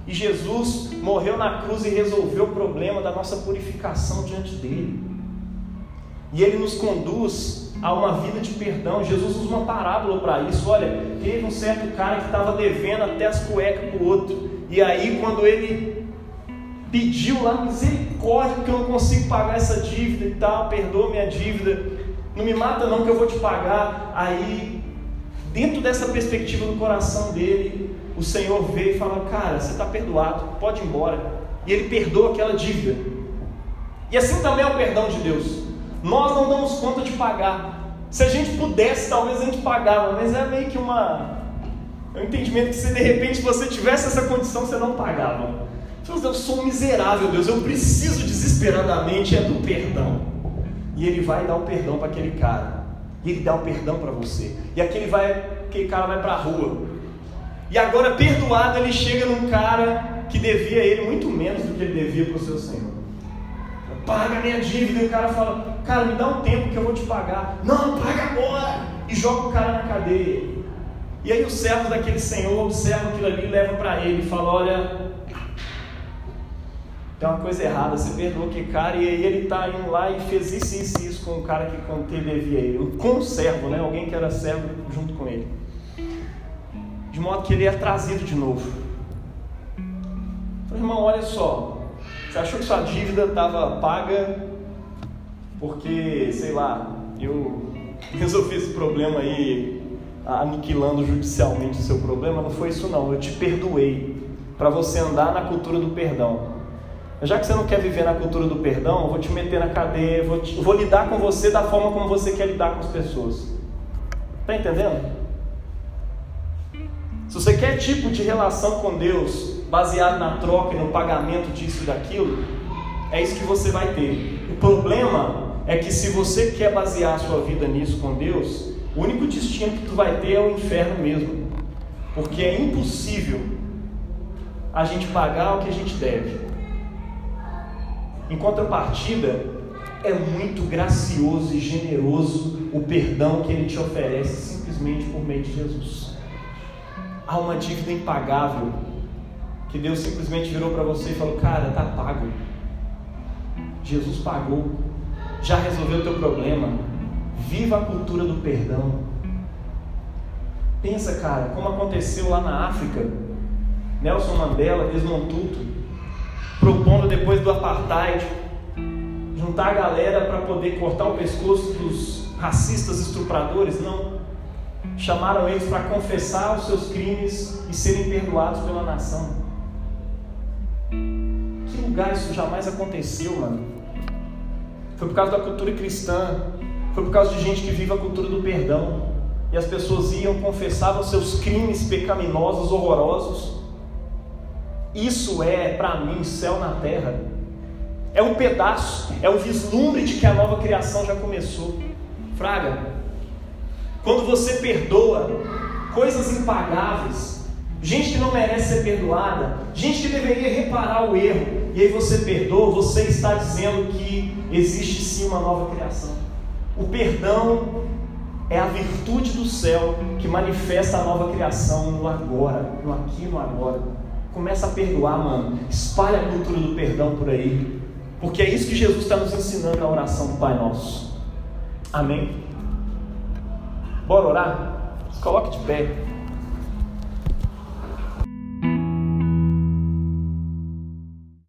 E Jesus morreu na cruz e resolveu o problema da nossa purificação diante dele. E Ele nos conduz a uma vida de perdão. Jesus usa uma parábola para isso. Olha, teve um certo cara que estava devendo até as cuecas para o outro. E aí, quando ele pediu lá misericórdia, porque eu não consigo pagar essa dívida e tal, perdoa minha dívida, não me mata não que eu vou te pagar. Aí, dentro dessa perspectiva no coração dele, o Senhor veio e falou: Cara, você está perdoado, pode ir embora. E ele perdoa aquela dívida. E assim também é o perdão de Deus. Nós não damos conta de pagar. Se a gente pudesse, talvez a gente pagava, mas é meio que uma. É um entendimento que se de repente você tivesse essa condição, você não pagava. Deus, eu sou miserável, Deus, eu preciso desesperadamente é do perdão. E ele vai dar o perdão para aquele cara. E ele dá o perdão para você. E aquele, vai, aquele cara vai para a rua. E agora, perdoado, ele chega num cara que devia a ele muito menos do que ele devia para o seu Senhor. Paga minha dívida. E o cara fala: Cara, me dá um tempo que eu vou te pagar. Não, paga agora. E joga o cara na cadeia. E aí, o servo daquele senhor observa aquilo ali, leva para ele e fala: Olha, tem uma coisa errada, você perdoou que cara, e aí ele está indo lá e fez isso, isso e isso com o cara que devia ele, um conservo, né? alguém que era servo junto com ele. De modo que ele é trazido de novo. Falei, irmão, olha só, você achou que sua dívida estava paga porque, sei lá, eu resolvi esse problema aí aniquilando judicialmente o seu problema? Não foi isso não, eu te perdoei para você andar na cultura do perdão. Já que você não quer viver na cultura do perdão, eu vou te meter na cadeia, vou, te, vou lidar com você da forma como você quer lidar com as pessoas. Está entendendo? Se você quer tipo de relação com Deus baseado na troca e no pagamento disso e daquilo, é isso que você vai ter. O problema é que se você quer basear a sua vida nisso com Deus, o único destino que tu vai ter é o inferno mesmo. Porque é impossível a gente pagar o que a gente deve. Em contrapartida, é muito gracioso e generoso o perdão que ele te oferece simplesmente por meio de Jesus. Há uma dívida impagável que Deus simplesmente virou para você e falou: Cara, tá pago. Jesus pagou, já resolveu o teu problema. Viva a cultura do perdão. Pensa, cara, como aconteceu lá na África. Nelson Mandela, Desmond Tutu, propondo depois do apartheid juntar a galera para poder cortar o pescoço dos racistas estupradores, não. Chamaram eles para confessar os seus crimes e serem perdoados pela nação. Que lugar isso jamais aconteceu, mano? Foi por causa da cultura cristã, foi por causa de gente que vive a cultura do perdão. E as pessoas iam, confessavam seus crimes pecaminosos, horrorosos. Isso é, para mim, céu na terra. É um pedaço, é um vislumbre de que a nova criação já começou. Fraga, quando você perdoa coisas impagáveis, gente que não merece ser perdoada, gente que deveria reparar o erro, e aí você perdoa, você está dizendo que existe sim uma nova criação. O perdão é a virtude do céu que manifesta a nova criação no agora, no aqui no agora. Começa a perdoar, mano. Espalha a cultura do perdão por aí. Porque é isso que Jesus está nos ensinando na oração do Pai Nosso. Amém? Bora orar? Se coloque de pé.